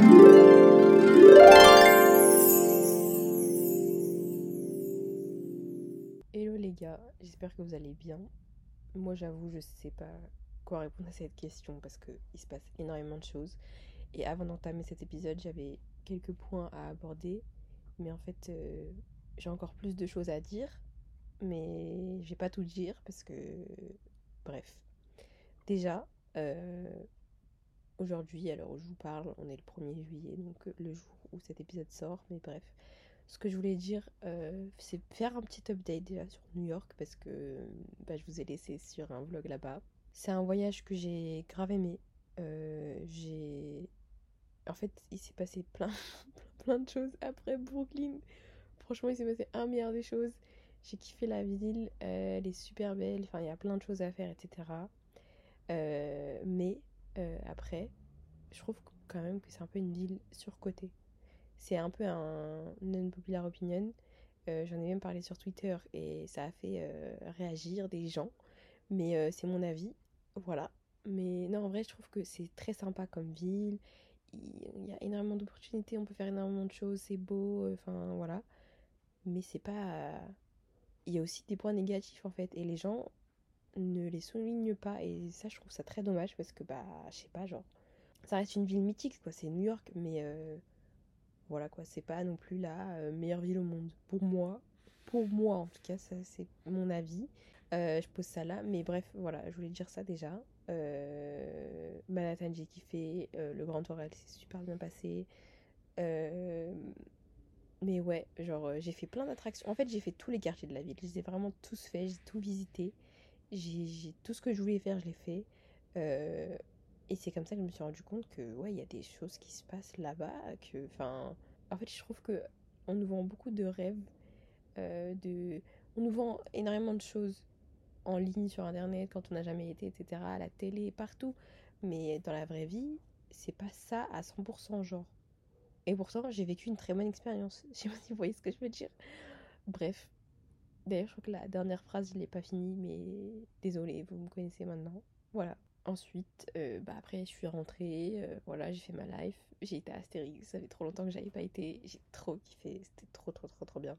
Hello les gars, j'espère que vous allez bien. Moi j'avoue, je sais pas quoi répondre à cette question parce qu'il se passe énormément de choses. Et avant d'entamer cet épisode, j'avais quelques points à aborder. Mais en fait, euh, j'ai encore plus de choses à dire. Mais je vais pas tout dire parce que. Bref. Déjà, euh, aujourd'hui, alors je vous parle, on est le 1er juillet, donc le jour où cet épisode sort. Mais bref. Ce que je voulais dire, euh, c'est faire un petit update déjà sur New York parce que bah, je vous ai laissé sur un vlog là-bas. C'est un voyage que j'ai grave aimé. j'ai en fait, il s'est passé plein, plein de choses après Brooklyn. Franchement, il s'est passé un milliard de choses. J'ai kiffé la ville, euh, elle est super belle, enfin, il y a plein de choses à faire, etc. Euh, mais euh, après, je trouve quand même que c'est un peu une ville surcotée. C'est un peu un non-popular opinion. J'en ai même parlé sur Twitter et ça a fait réagir des gens. Mais c'est mon avis. Voilà. Mais non, en vrai, je trouve que c'est très sympa comme ville il y a énormément d'opportunités, on peut faire énormément de choses, c'est beau, euh, enfin voilà. Mais c'est pas. Il y a aussi des points négatifs en fait, et les gens ne les soulignent pas, et ça je trouve ça très dommage parce que bah, je sais pas, genre. Ça reste une ville mythique, quoi, c'est New York, mais euh, voilà quoi, c'est pas non plus la euh, meilleure ville au monde. Pour moi, pour moi en tout cas, ça c'est mon avis. je pose ça là, mais bref, voilà, je voulais dire ça déjà. Euh, Manhattan, j'ai kiffé. Euh, le Grand Orel, c'est super bien passé. Euh, mais ouais, genre, j'ai fait plein d'attractions. En fait, j'ai fait tous les quartiers de la ville. Je les ai vraiment tous faits, j'ai tout visité. J'ai tout ce que je voulais faire, je l'ai fait. et c'est comme ça que je me suis rendu compte que, ouais, il y a des choses qui se passent là-bas. Que, enfin, en fait, je trouve que on nous vend beaucoup de rêves. de... On nous vend énormément de choses en ligne sur internet quand on n'a jamais été, etc., à la télé, partout. Mais dans la vraie vie, c'est pas ça à 100% genre. Et pourtant, j'ai vécu une très bonne expérience. Je sais pas si vous voyez ce que je veux dire. Bref. D'ailleurs, je crois que la dernière phrase, je l'ai pas finie, mais désolé, vous me connaissez maintenant. Voilà. Ensuite, euh, bah après, je suis rentrée, euh, voilà, j'ai fait ma life. J'ai été à Astérix, ça fait trop longtemps que j'avais pas été. J'ai trop kiffé, c'était trop, trop, trop, trop bien.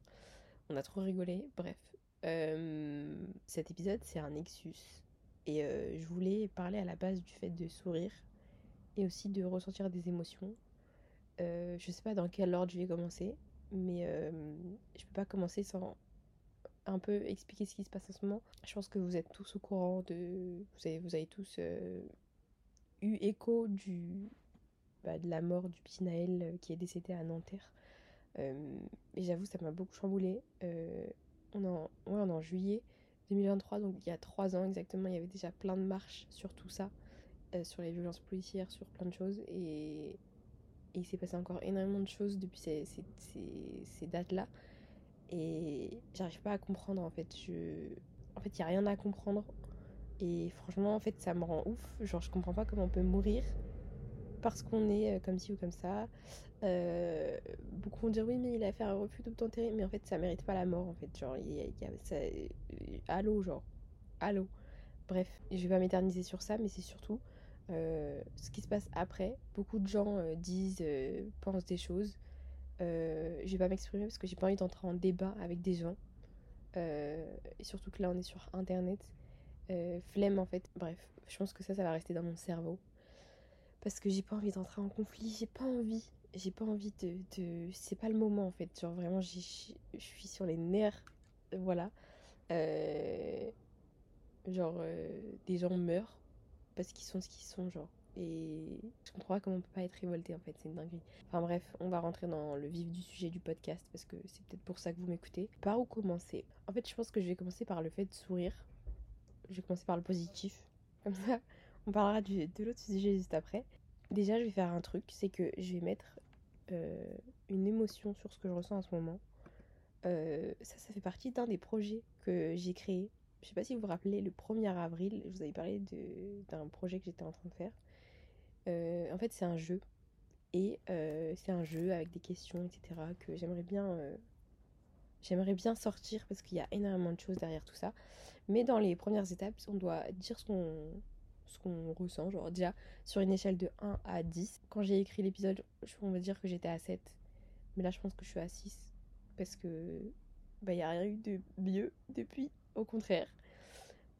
On a trop rigolé, bref. Euh, cet épisode, c'est un Nexus. Et je voulais parler à la base du fait de sourire et aussi de ressentir des émotions. Je sais pas dans quel ordre je vais commencer, mais je peux pas commencer sans un peu expliquer ce qui se passe en ce moment. Je pense que vous êtes tous au courant de. Vous avez, tous eu écho du, bah, de la mort du petit Naël qui est décédé à Nanterre. et j'avoue, ça m'a beaucoup chamboulé on est en, en juillet 2023, donc il y a trois ans exactement, il y avait déjà plein de marches sur tout ça, euh, sur les violences policières, sur plein de choses, et, il s'est passé encore énormément de choses depuis ces, dates-là, et j'arrive pas à comprendre en fait. Je... En fait, il n'y a rien à comprendre, et franchement, en fait, ça me rend ouf. Genre, je comprends pas comment on peut mourir parce qu'on est euh, comme ci ou comme ça. Euh, beaucoup vont dire oui, mais il a fait un refus d'obtempérer, mais en fait, ça mérite pas la mort. En fait, genre, il y a, ça, euh, allô, genre, allô. Bref, je vais pas m'éterniser sur ça, mais c'est surtout ce qui se passe après. Beaucoup de gens disent, pensent des choses. Je vais pas m'exprimer parce que j'ai pas envie d'entrer en débat avec des gens. et surtout que là, on est sur internet. flemme en fait. Bref, je pense que ça, ça va rester dans mon cerveau parce que j'ai pas envie d'entrer en conflit, j'ai pas envie, j'ai pas envie de, de... c'est pas le moment en fait, genre vraiment je suis sur les nerfs, voilà. Euh, genre euh, des gens meurent parce qu'ils sont ce qu'ils sont, genre. Et je comprends pas comment on peut pas être révolté en fait, c'est une dinguerie. Enfin bref, on va rentrer dans le vif du sujet du podcast parce que c'est peut-être pour ça que vous m'écoutez. Par où commencer? En fait, je pense que je vais commencer par le fait de sourire. Je vais commencer par le positif. Comme ça, on parlera de l'autre sujet juste après. Déjà, je vais faire un truc, c'est que je vais mettre euh, une émotion sur ce que je ressens en ce moment. Euh, ça, ça fait partie d'un des projets que j'ai créé. Je sais pas si vous vous rappelez, le 1er avril, je vous avais parlé d'un projet que j'étais en train de faire. Euh, en fait, c'est un jeu. Et c'est un jeu avec des questions, etc. que j'aimerais bien j'aimerais bien sortir parce qu'il y a énormément de choses derrière tout ça. Mais dans les premières étapes, on doit dire ce qu'on ressent. Genre déjà sur une échelle de 1 à 10. Quand j'ai écrit l'épisode, on va dire que j'étais à 7. Mais là je pense que je suis à 6. Parce que bah y a rien eu de mieux depuis, au contraire.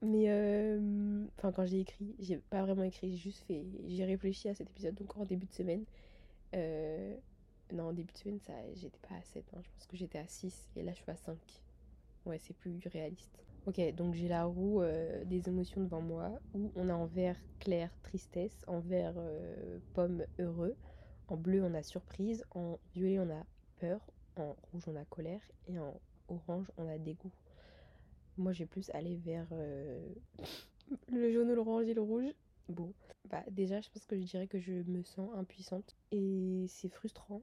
Mais euh, enfin quand j'ai écrit, j'ai pas vraiment écrit, j'ai juste fait, j'ai réfléchi à cet épisode donc en début de semaine. Euh, non en début de semaine ça, j'étais pas à 7, hein. je pense que j'étais à 6 et là je suis à 5. Ouais c'est plus réaliste. Ok, donc j'ai la roue euh, des émotions devant moi où on a en vert clair tristesse, en vert euh, pomme heureux, en bleu on a surprise, en violet on a peur, en rouge on a colère et en orange on a dégoût. Moi j'ai plus aller vers euh, le jaune, l'orange et le rouge. Bon, bah déjà je pense que je dirais que je me sens impuissante et c'est frustrant.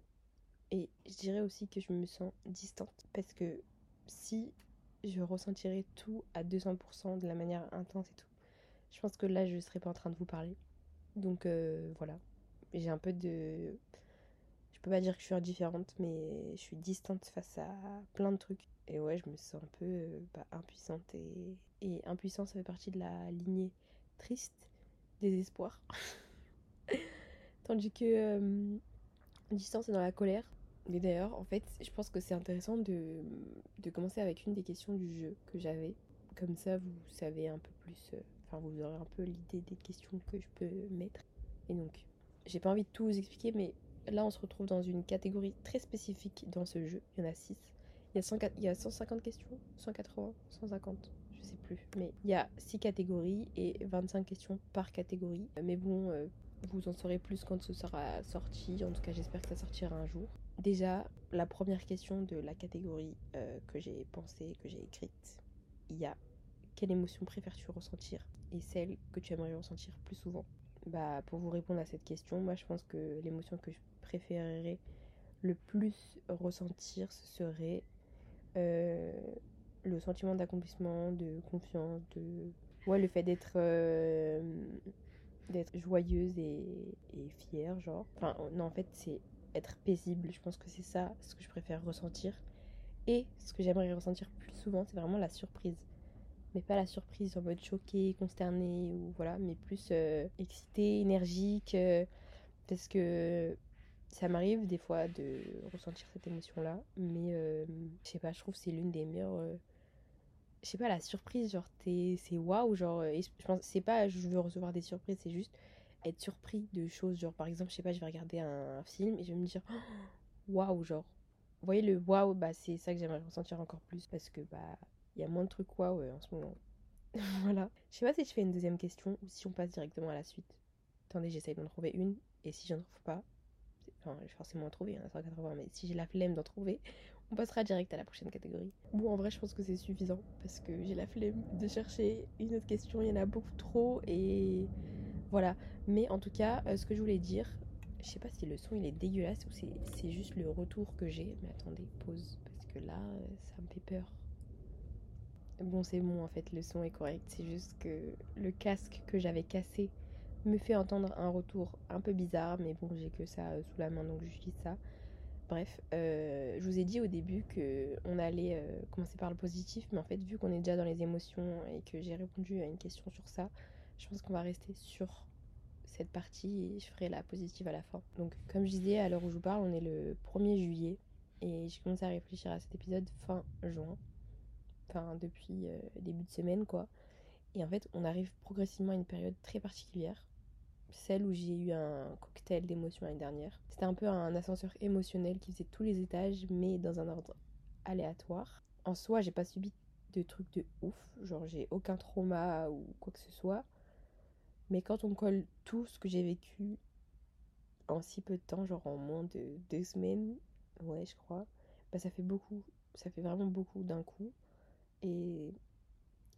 Et je dirais aussi que je me sens distante parce que si je ressentirais tout à 200% de la manière intense et tout. Je pense que là, je serais pas en train de vous parler. Donc euh, voilà. J'ai un peu de. Je peux pas dire que je suis indifférente, mais je suis distante face à plein de trucs. Et ouais, je me sens un peu euh, bah, impuissante. Et... et ça fait partie de la lignée triste, désespoir. Tandis que euh, distance est dans la colère. Mais d'ailleurs, en fait, je pense que c'est intéressant de, de, commencer avec une des questions du jeu que j'avais. Comme ça, vous savez un peu plus, euh, enfin, vous aurez un peu l'idée des questions que je peux mettre. Et donc, j'ai pas envie de tout vous expliquer, mais là, on se retrouve dans une catégorie très spécifique dans ce jeu. Il y en a 6. Il y a, 100, il y a 150 questions? 180 150 Je sais plus. Mais il y a 6 catégories et 25 questions par catégorie. Mais bon, euh, vous en saurez plus quand ce sera sorti. En tout cas, j'espère que ça sortira un jour. Déjà, la première question de la catégorie euh, que j'ai pensée, que j'ai écrite, il y a quelle émotion préfères-tu ressentir? Et celle que tu aimerais ressentir plus souvent? Bah, pour vous répondre à cette question, moi je pense que l'émotion que je préférerais le plus ressentir, ce serait euh, le sentiment d'accomplissement, de confiance, de ouais, le fait d'être euh, d'être joyeuse et, fière, genre. Enfin, non, en fait, c'est être paisible. Je pense que c'est ça ce que je préfère ressentir. Et ce que j'aimerais ressentir plus souvent, c'est vraiment la surprise. Mais pas la surprise en mode choqué, consterné ou voilà, mais plus euh, excité, énergique. Euh, parce que ça m'arrive des fois de ressentir cette émotion-là. Mais euh, je sais pas, je trouve que c'est l'une des meilleures. je sais pas, la surprise, genre, c'est waouh. Genre, je pense, c'est pas je veux recevoir des surprises, c'est juste être surpris de choses. Genre, par exemple, je sais pas, je vais regarder un, film et je vais me dire waouh, genre. Vous voyez, le waouh, bah, c'est ça que j'aimerais ressentir encore plus parce que, bah, il y a moins de trucs waouh en ce moment. voilà. Je sais pas si je fais une deuxième question ou si on passe directement à la suite. Attendez, j'essaye d'en trouver une et si j'en trouve pas, enfin, je vais forcément en trouver, il y en a 180, mais si j'ai la flemme d'en trouver, on passera direct à la prochaine catégorie. Bon, en vrai, je pense que c'est suffisant parce que j'ai la flemme de chercher une autre question, il y en a beaucoup trop et voilà. Mais en tout cas, euh, ce que je voulais dire, je sais pas si le son il est dégueulasse ou c'est juste le retour que j'ai. Mais attendez, pause, parce que là, euh, ça me fait peur. Bon, c'est bon, en fait, le son est correct. C'est juste que le casque que j'avais cassé me fait entendre un retour un peu bizarre. Mais bon, j'ai que ça euh, sous la main, donc j'utilise ça. Bref, je vous ai dit au début que on allait commencer par le positif, mais en fait, vu qu'on est déjà dans les émotions et que j'ai répondu à une question sur ça, je pense qu'on va rester sur cette partie et je ferai la positive à la fin. Donc comme je disais, à l'heure où je vous parle, on est le 1er juillet et j'ai commencé à réfléchir à cet épisode fin juin. Enfin depuis euh, début de semaine quoi. Et en fait on arrive progressivement à une période très particulière. Celle où j'ai eu un cocktail d'émotions l'année dernière. C'était un peu un ascenseur émotionnel qui faisait tous les étages mais dans un ordre aléatoire. En soi j'ai pas subi de trucs de ouf. Genre j'ai aucun trauma ou quoi que ce soit. Mais quand on colle tout ce que j'ai vécu en si peu de temps, genre en moins de deux semaines, ouais, je crois, bah ça fait beaucoup. Ça fait vraiment beaucoup d'un coup. Et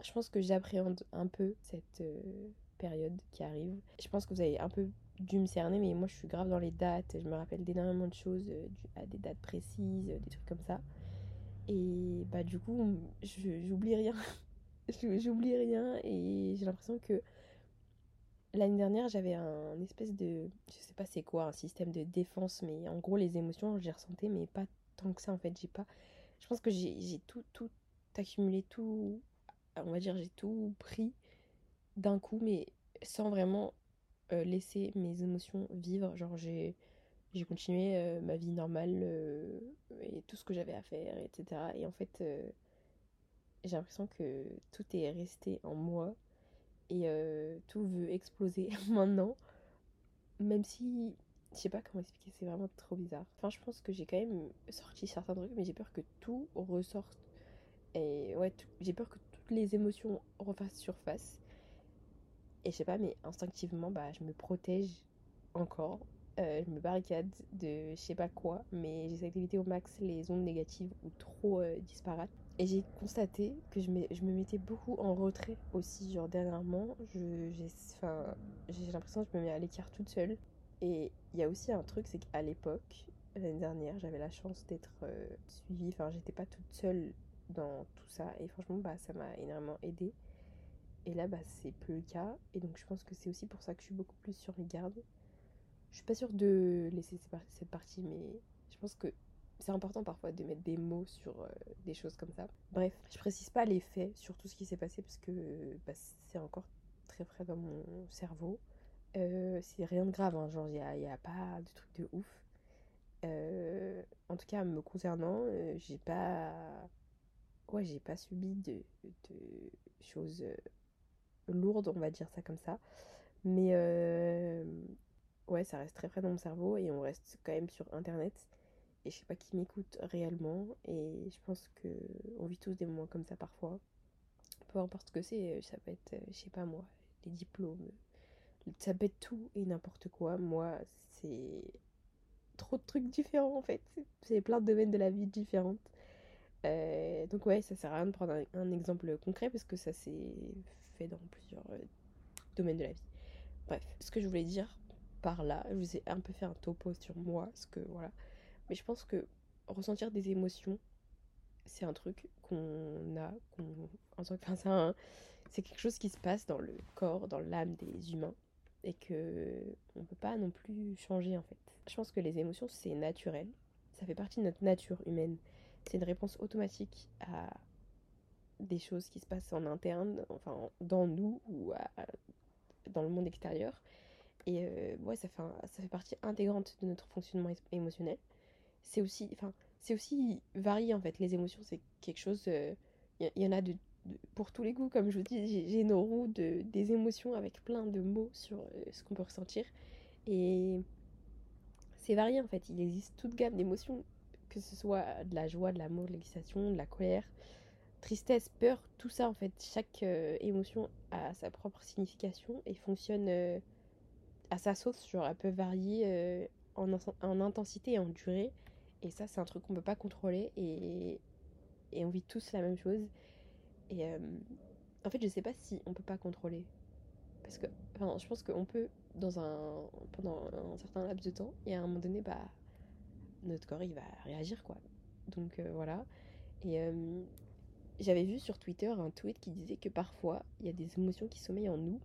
je pense que j'appréhende un peu cette euh, période qui arrive. Je pense que vous avez un peu dû me cerner, mais moi je suis grave dans les dates. Je me rappelle d'énormément de choses euh, à des dates précises, des trucs comme ça. Et bah du coup, j'oublie rien. j'oublie rien et j'ai l'impression que L'année dernière, j'avais un espèce de. Je sais pas c'est quoi, un système de défense, mais en gros, les émotions, j'ai ressenti, mais pas tant que ça en fait. J'ai pas. Je pense que j'ai tout, tout accumulé, tout. On va dire, j'ai tout pris d'un coup, mais sans vraiment laisser mes émotions vivre. Genre, j'ai continué ma vie normale et tout ce que j'avais à faire, etc. Et en fait, j'ai l'impression que tout est resté en moi et tout veut exploser maintenant. Même si, je sais pas comment expliquer, c'est vraiment trop bizarre. Enfin, je pense que j'ai quand même sorti certains trucs, mais j'ai peur que tout ressorte. Et ouais, j'ai peur que toutes les émotions refassent surface. Et je sais pas, mais instinctivement, bah, je me protège encore. Euh, je me barricade de je sais pas quoi, mais j'essaie d'éviter au max les ondes négatives ou trop euh, disparates. Et j'ai constaté que je, je, me mettais beaucoup en retrait aussi. Genre dernièrement, j'ai l'impression que je me mets à l'écart toute seule. Et il y a aussi un truc, c'est qu'à l'époque, l'année dernière, j'avais la chance d'être euh, suivie. Enfin, j'étais pas toute seule dans tout ça. Et franchement, bah, ça m'a énormément aidée. Et là, bah, c'est plus le cas. Et donc, je pense que c'est aussi pour ça que je suis beaucoup plus sur mes gardes. Je suis pas sûre de laisser cette partie, mais je pense que c'est important parfois de mettre des mots sur euh, des choses comme ça. Bref, je précise pas les faits sur tout ce qui s'est passé parce que bah, c'est encore très frais dans mon cerveau. Euh, c'est rien de grave, hein, genre il n'y a, pas de truc de ouf. Euh, en tout cas, me concernant, j'ai pas. Ouais, j'ai pas subi de, de choses lourdes, on va dire ça comme ça. Mais ouais, ça reste très frais dans mon cerveau et on reste quand même sur internet. Et je sais pas qui m'écoute réellement. Et je pense que on vit tous des moments comme ça parfois. Peu importe ce que c'est euh, ça peut être euh, je sais pas moi les diplômes. Ça peut être tout et n'importe quoi. Moi c'est trop de trucs différents en fait. C'est plein de domaines de la vie différentes. Euh, donc ouais ça sert à rien de prendre un, exemple concret parce que ça s'est dans plusieurs domaines de la vie bref ce que je voulais dire par là je vous ai un peu fait un topo sur moi ce que voilà mais je pense que ressentir des émotions, c'est un truc qu'on a, qu'on, enfin, c'est quelque chose qui se passe dans le corps, dans l'âme des humains, et que on peut pas non plus changer en fait. Je pense que les émotions c'est naturel, ça fait partie de notre nature humaine. C'est une réponse automatique à des choses qui se passent en interne, enfin dans nous ou dans le monde extérieur. Et euh, ça fait, ça fait partie intégrante de notre fonctionnement émotionnel c'est aussi, enfin, c'est aussi varié en fait. Les émotions, c'est quelque chose. Il euh, y, en a de, pour tous les goûts, comme je vous dis. J'ai nos roues de, des émotions avec plein de mots sur euh, ce qu'on peut ressentir. Et c'est varié en fait. Il existe toute gamme d'émotions, que ce soit de la joie, de l'amour, de l'excitation, de la colère, tristesse, peur, tout ça en fait. Chaque euh, émotion a sa propre signification et fonctionne à sa sauce. Genre, elle peut varier en, en, intensité et en durée. Et ça, c'est un truc qu'on peut pas contrôler et, on vit tous la même chose. Et euh, en fait, je sais pas si on peut pas contrôler. Parce que, je pense qu'on peut, dans un, pendant un certain laps de temps, et à un moment donné, bah, notre corps, il va réagir, quoi. Donc euh, voilà. Euh, j'avais vu sur Twitter un tweet qui disait que parfois, il y a des émotions qui sommeillent en nous.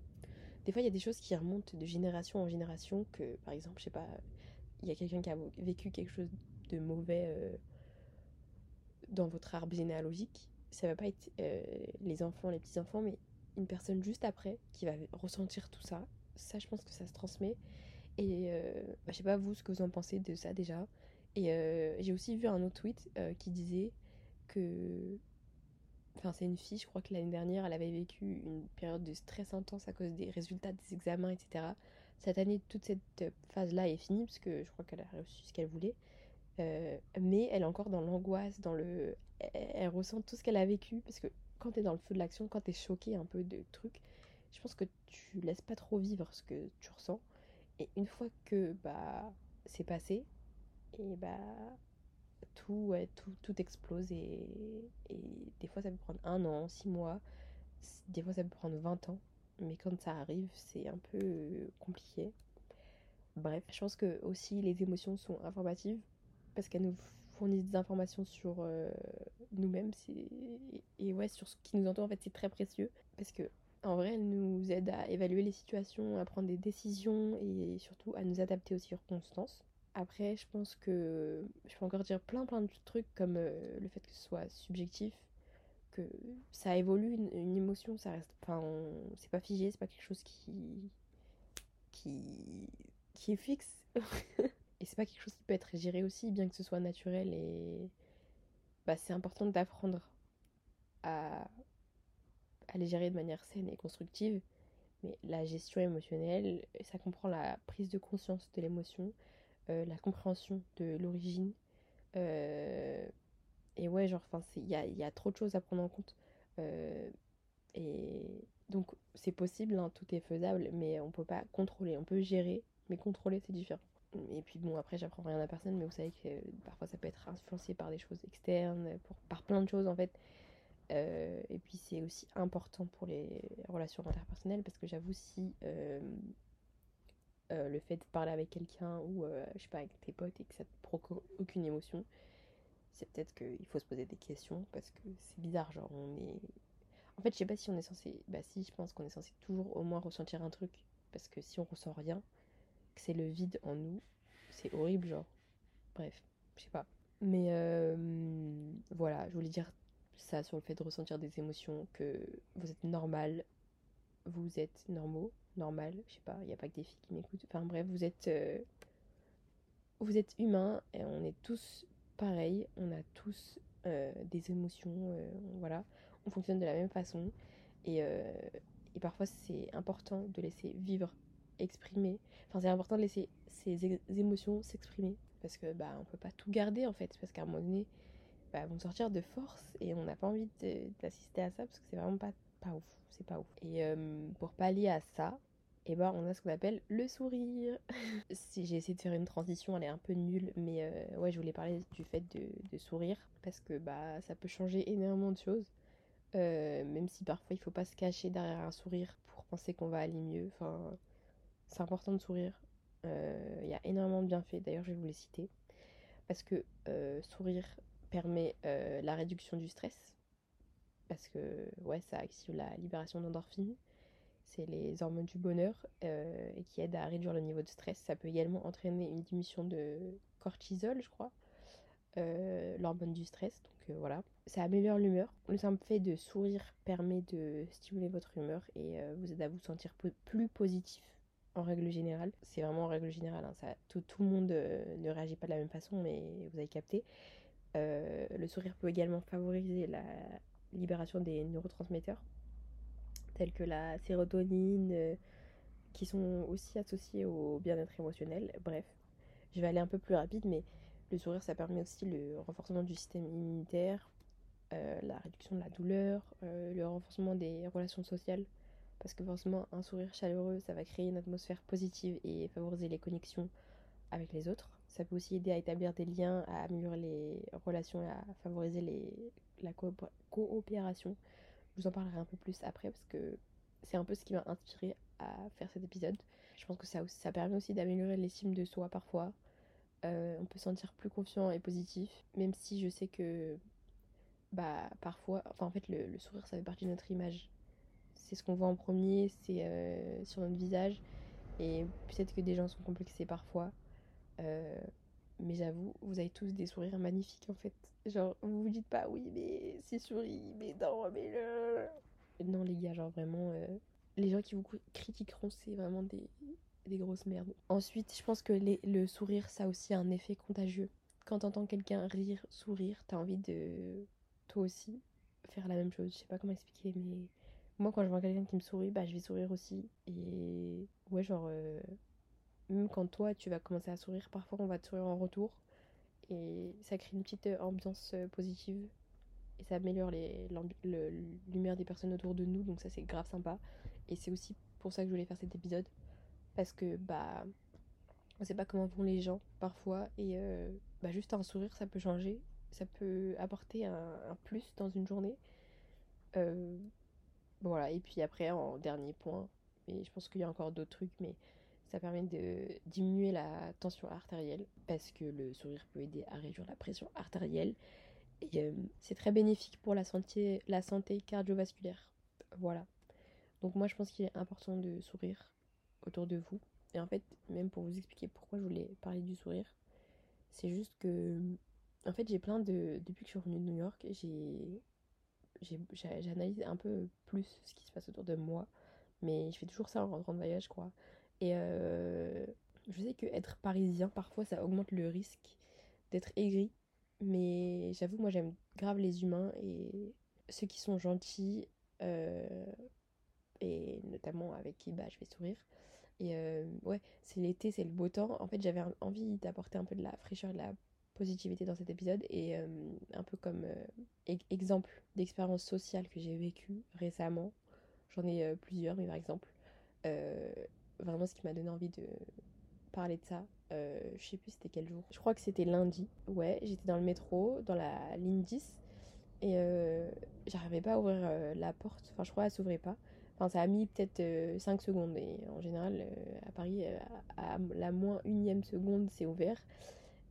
Des fois, il y a des choses qui remontent de génération en génération, que, par exemple, je sais pas, il y a quelqu'un qui a vécu quelque chose de mauvais euh, dans votre arbre généalogique, ça va pas être euh, les enfants, les petits-enfants, mais une personne juste après qui va ressentir tout ça. Ça, je pense que ça se transmet. Et euh, bah, je sais pas vous ce que vous en pensez de ça déjà. Et j'ai aussi vu un autre tweet qui disait que. Enfin, c'est une fille, je crois que l'année dernière, elle avait vécu une période de stress intense à cause des résultats des examens, etc. Cette année, toute cette phase-là est finie, parce que je crois qu'elle a reçu ce qu'elle voulait. Euh, mais elle est encore dans l'angoisse, dans le. Elle, ressent tout ce qu'elle a vécu. Parce que quand t'es dans le feu de l'action, quand t'es choqué un peu de trucs, je pense que tu laisses pas trop vivre ce que tu ressens. Et une fois que bah c'est passé, et bah tout, tout, tout explose. Et, et des fois ça peut prendre un an, six mois. Des fois ça peut prendre 20 ans. Mais quand ça arrive, c'est un peu compliqué. Bref, je pense que aussi les émotions sont informatives parce qu'elles nous fournissent des informations sur euh, nous-mêmes et, ouais sur ce qui nous entoure en fait c'est très précieux parce que en vrai elles nous aident à évaluer les situations à prendre des décisions et surtout à nous adapter aux circonstances après je pense que je peux encore dire plein plein de trucs comme euh, le fait que ce soit subjectif que ça évolue une, émotion, ça reste. Enfin, c'est pas figé, c'est pas quelque chose qui. qui. qui est fixe. et c'est pas quelque chose qui peut être géré aussi, bien que ce soit naturel et. Bah, c'est important d'apprendre à, à les gérer de manière saine et constructive. Mais la gestion émotionnelle, ça comprend la prise de conscience de l'émotion, la compréhension de l'origine. Euh, et ouais, genre, il y a, y a, trop de choses à prendre en compte. Euh, et donc, c'est possible, hein, tout est faisable, mais on peut pas contrôler. On peut gérer, mais contrôler, c'est différent. Et puis bon, après, j'apprends rien à personne, mais vous savez que parfois ça peut être influencé par des choses externes, par plein de choses en fait. Euh, et puis c'est aussi important pour les relations interpersonnelles parce que j'avoue si euh, euh, le fait de parler avec quelqu'un ou je sais pas avec tes potes et que ça te procure aucune émotion, c'est peut-être qu'il faut se poser des questions parce que c'est bizarre, genre on est... En fait je sais pas si on est censé... Bah si je pense qu'on est censé toujours au moins ressentir un truc parce que si on ressent rien, que c'est le vide en nous, c'est horrible genre. Bref, je sais pas. Mais voilà, je voulais dire ça sur le fait de ressentir des émotions, que vous êtes normal, vous êtes normaux, normal, je sais pas, il n'y a pas que des filles qui m'écoutent. Enfin bref, vous êtes, euh, vous êtes humain et on est tous pareils, on a tous euh, des émotions, euh, voilà, on fonctionne de la même façon et, et parfois c'est important de laisser vivre, exprimer, enfin c'est important de laisser ces émotions s'exprimer parce que bah on peut pas tout garder en fait parce qu'à un moment donné bah, vont sortir de force et on n'a pas envie d'assister à ça parce que c'est vraiment pas, pas ouf. C'est pas ouf. Et euh, pour pallier à ça, eh ben, on a ce qu'on appelle le sourire. j'ai essayé de faire une transition, elle est un peu nulle, mais euh, ouais, je voulais parler du fait de, sourire parce que bah ça peut changer énormément de choses. Euh, même si parfois il faut pas se cacher derrière un sourire pour penser qu'on va aller mieux. Enfin, c'est important de sourire. Il y a énormément de bienfaits, d'ailleurs je vais vous les citer. Parce que sourire permet la réduction du stress parce que ouais ça active la libération d'endorphines. C'est les hormones du bonheur euh, et qui aident à réduire le niveau de stress. Ça peut également entraîner une diminution de cortisol je crois euh, l'hormone du stress. Donc voilà. Ça améliore l'humeur. Le simple fait de sourire permet de stimuler votre humeur et vous aide à vous sentir plus positif en règle générale. C'est vraiment en règle générale hein, ça, tout, tout, le monde ne réagit pas de la même façon mais vous avez capté. Euh, le sourire peut également favoriser la libération des neurotransmetteurs tels que la sérotonine, euh, qui sont aussi associés au bien-être émotionnel. Bref, je vais aller un peu plus rapide, mais le sourire, ça permet aussi le renforcement du système immunitaire, euh, la réduction de la douleur, le renforcement des relations sociales. Parce que forcément, un sourire chaleureux, ça va créer une atmosphère positive et favoriser les connexions avec les autres. Ça peut aussi aider à établir des liens, à améliorer les relations et à favoriser les, la coopération. Je vous en parlerai un peu plus après parce que c'est un peu ce qui m'a inspiré à faire cet épisode. Je pense que ça, ça permet aussi d'améliorer l'estime de soi parfois. Euh, on peut se sentir plus confiant et positif, même si je sais que bah parfois, enfin en fait le, sourire ça fait partie de notre image. C'est ce qu'on voit en premier, c'est euh, sur notre visage. Et peut-être que des gens sont complexés parfois. Euh, mais j'avoue, vous avez tous des sourires magnifiques en fait. Genre, vous vous dites pas, oui, mais c'est souris, mais non, mais le. Non, les gars, genre vraiment, euh, les gens qui vous critiqueront, c'est vraiment des, des grosses merdes. Ensuite, je pense que le sourire, ça a aussi un effet contagieux. Quand t'entends quelqu'un rire, sourire, t'as envie de toi aussi faire la même chose. Je sais pas comment expliquer, mais moi, quand je vois quelqu'un qui me sourit, bah je vais sourire aussi. Et ouais, genre. Euh, même quand toi tu vas commencer à sourire, parfois on va te sourire en retour. Et ça crée une petite euh, ambiance euh, positive. Et ça améliore l'humeur des personnes autour de nous. Donc ça c'est grave sympa. Et c'est aussi pour ça que je voulais faire cet épisode. Parce que bah on sait pas comment vont les gens parfois. Et euh, bah juste un sourire ça peut changer. Ça peut apporter un, plus dans une journée. Voilà. Et puis après en dernier point et je pense qu'il y a encore d'autres trucs mais ça permet de diminuer la tension artérielle parce que le sourire peut aider à réduire la pression artérielle. Et euh, c'est très bénéfique pour la santé, la santé cardiovasculaire. Voilà. Donc moi je pense qu'il est important de sourire autour de vous. Et en fait, même pour vous expliquer pourquoi je voulais parler du sourire, c'est juste que en fait j'ai plein de. Depuis que je suis revenue de New York, j'ai j'analyse un peu plus ce qui se passe autour de moi. Mais je fais toujours ça en rentrant de voyage, quoi. Et euh, je sais que être parisien, parfois, ça augmente le risque d'être aigri. Mais j'avoue, moi, j'aime grave les humains et ceux qui sont gentils. Euh, et notamment avec qui bah, je vais sourire. Et euh, ouais, c'est l'été, c'est le beau temps. En fait, j'avais envie d'apporter un peu de la fraîcheur de la positivité dans cet épisode. Et un peu comme euh, exemple d'expérience sociale que j'ai vécue récemment. J'en ai plusieurs, mais par exemple, vraiment ce qui m'a donné envie de parler de ça, je sais plus c'était quel jour. Je crois que c'était lundi. Ouais, j'étais dans le métro, dans la ligne 10. Et j'arrivais pas à ouvrir la porte. Enfin, je crois qu'elle s'ouvrait pas. Enfin, ça a mis peut-être 5 secondes. Et en général, à Paris, à la moins unième seconde, c'est ouvert.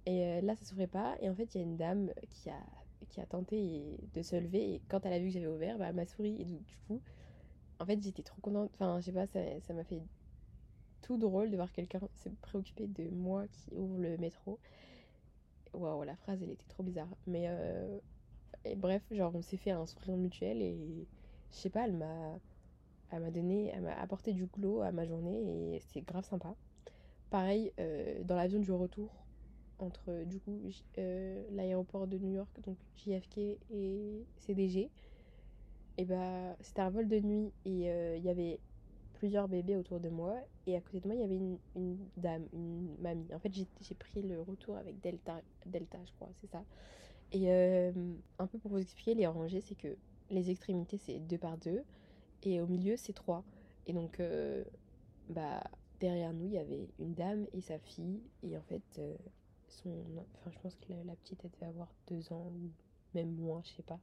Et euh, là, ça s'ouvrait pas. Et en fait, il y a une dame qui a, qui a tenté de se lever. Et quand elle a vu que j'avais ouvert, bah, elle m'a souri. Et du, coup, en fait, j'étais trop contente. Enfin, je sais pas, ça m'a fait tout drôle de voir quelqu'un se préoccuper de moi qui ouvre le métro. Waouh, la phrase, elle était trop bizarre. Mais euh, bref, genre, on s'est fait un sourire mutuel. Et je sais pas, elle m'a. Elle m'a donné, elle m'a apporté du glow à ma journée et c'était grave sympa. Pareil, euh, dans l'avion du retour, entre du coup euh, l'aéroport de New York, donc JFK et CDG. Et bah c'était un vol de nuit et il y avait plusieurs bébés autour de moi et à côté de moi il y avait une, dame, une mamie. En fait j'ai pris le retour avec Delta, Delta je crois, c'est ça. Et euh, un peu pour vous expliquer les rangées, c'est que les extrémités c'est deux par deux et au milieu c'est trois. Et donc bah derrière nous il y avait une dame et sa fille et en fait Enfin, je pense que la, petite, elle devait avoir deux ans ou même moins, je sais pas.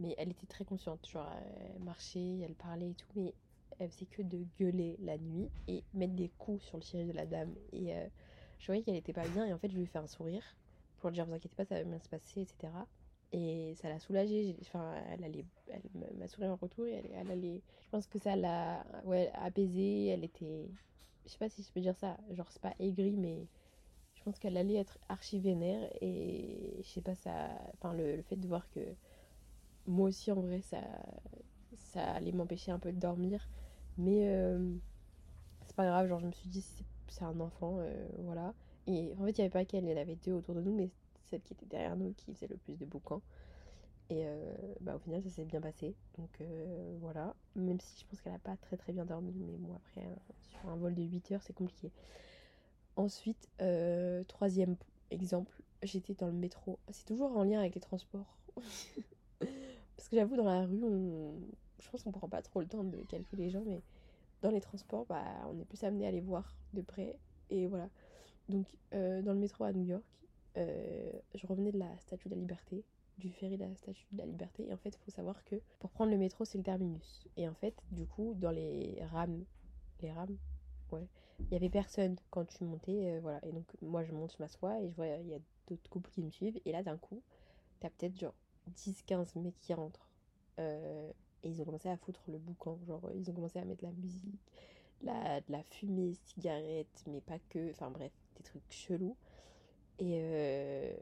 Mais elle était très consciente. Genre, elle marchait, elle parlait et tout, mais elle faisait que de gueuler la nuit et mettre des coups sur le siège de la dame. Et euh, je voyais qu'elle était pas bien, et en fait, je lui ai fait un sourire pour lui dire Vous inquiétez pas, ça va bien se passer, etc. Et ça l'a soulagée. Enfin, elle, allait, elle m'a souri en retour et elle, allait. Je pense que ça l'a ouais, apaisée. Elle était. Je sais pas si je peux dire ça. Genre, c'est pas aigri, mais je pense qu'elle allait être archi vénère et je sais pas ça enfin le, fait de voir que moi aussi en vrai ça ça allait m'empêcher un peu de dormir mais euh, c'est pas grave genre je me suis dit c'est un enfant euh, voilà. Et en fait il y avait pas qu'elle il y en avait deux autour de nous mais celle qui était derrière nous qui faisait le plus de boucans et euh, bah, au final ça s'est bien passé. Donc voilà. Même si je pense qu'elle a pas très très bien dormi mais bon après sur un vol de 8 heures c'est compliqué. Ensuite, troisième exemple, j'étais dans le métro. C'est toujours en lien avec les transports. Parce que j'avoue, dans la rue, on... je pense qu'on prend pas trop le temps de calculer les gens, mais dans les transports, bah, on est plus amené à les voir de près. Et voilà. Donc, euh, dans le métro à New York, euh, je revenais de la Statue de la Liberté, du ferry de la Statue de la Liberté. Et en fait, il faut savoir que pour prendre le métro, c'est le terminus. Et en fait, du coup, dans les rames, les rames, ouais, il y avait personne quand tu montais, euh, voilà. Et donc, moi, je monte, je m'assois et je vois, il y a d'autres couples qui me suivent. Et là, d'un coup, t'as peut-être genre 10-15 mecs qui rentrent. Et ils ont commencé à foutre le boucan. Genre, ils ont commencé à mettre la musique, de la fumée, cigarette, mais pas que. Enfin, bref, des trucs chelous. Et, euh,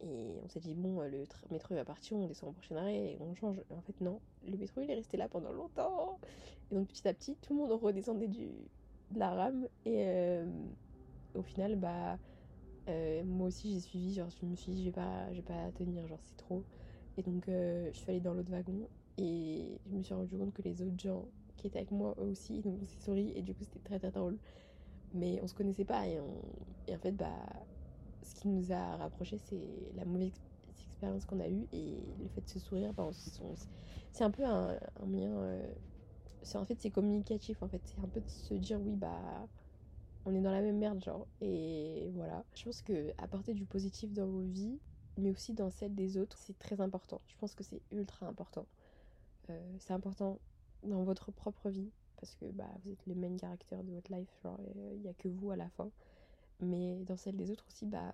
on s'est dit, bon, le métro va partir, on descend au prochain arrêt et on change. En fait, non, le métro il est resté là pendant longtemps. Et donc, petit à petit, tout le monde redescendait de la rame. Et euh, au final, bah, euh, moi aussi j'ai suivi. Genre, je me suis dit, je vais pas, je vais pas tenir, genre, c'est trop. Et donc, euh, je suis allée dans l'autre wagon et je me suis rendu compte que les autres gens qui étaient avec moi eux aussi, donc on s'est souri et du coup, c'était très très drôle. Mais on se connaissait pas et, en fait, bah, ce qui nous a rapprochés, c'est la mauvaise expérience qu'on a eue et le fait de se sourire, bah, c'est un peu un, un c'est en fait c'est communicatif en fait. C'est un peu de se dire oui bah on est dans la même merde genre. Et voilà. Je pense que apporter du positif dans vos vies mais aussi dans celle des autres c'est très important. Je pense que c'est ultra important. Euh, c'est important dans votre propre vie parce que bah vous êtes le main caractère de votre life genre il n'y a que vous à la fin. Mais dans celle des autres aussi bah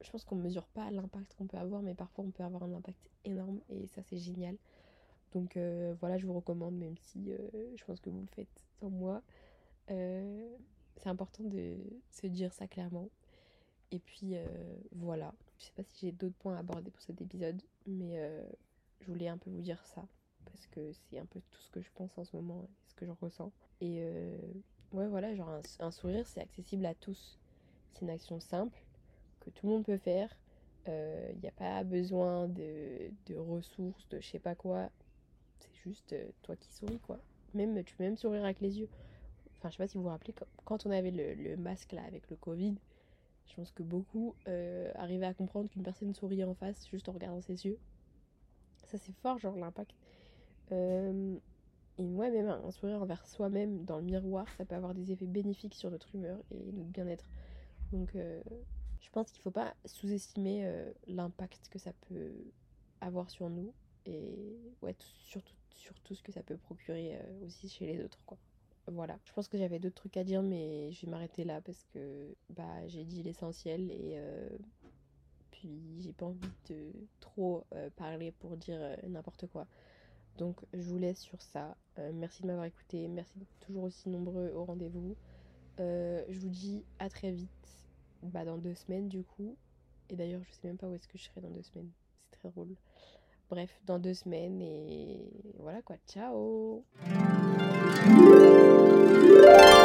je pense qu'on mesure pas l'impact qu'on peut avoir mais parfois on peut avoir un impact énorme et ça c'est génial. Donc euh, voilà, je vous recommande, même si euh, je pense que vous le faites sans moi. Euh, c'est important de se dire ça clairement. Et puis voilà, je sais pas si j'ai d'autres points à aborder pour cet épisode, mais je voulais un peu vous dire ça parce que c'est un peu tout ce que je pense en ce moment, ce que je ressens. Et euh, ouais, voilà, genre un, sourire, c'est accessible à tous. C'est une action simple que tout le monde peut faire. Il euh, n'y a pas besoin de, de, ressources, de je sais pas quoi. C'est juste euh, toi qui souris, quoi. Même, tu peux même sourire avec les yeux. Enfin, je sais pas si vous vous rappelez, quand on avait le, le masque là avec le Covid, je pense que beaucoup arrivaient à comprendre qu'une personne souriait en face juste en regardant ses yeux. Ça, c'est fort, genre l'impact euh, et moi, même un sourire envers soi-même dans le miroir, ça peut avoir des effets bénéfiques sur notre humeur et notre bien-être. Donc, euh, je pense qu'il ne faut pas sous-estimer euh, l'impact que ça peut avoir sur nous et ouais, surtout sur ce que ça peut procurer aussi chez les autres, quoi. Voilà, je pense que j'avais d'autres trucs à dire, mais je vais m'arrêter là parce que bah, j'ai dit l'essentiel et puis j'ai pas envie de trop parler pour dire n'importe quoi. Donc je vous laisse sur ça. Euh, merci de m'avoir écouté. Merci d'être toujours aussi nombreux au rendez-vous. Euh, je vous dis à très vite. Bah, dans deux semaines du coup. Et d'ailleurs je sais même pas où est-ce que je serai dans deux semaines. C'est très drôle. Bref, dans deux semaines et voilà quoi. Ciao Música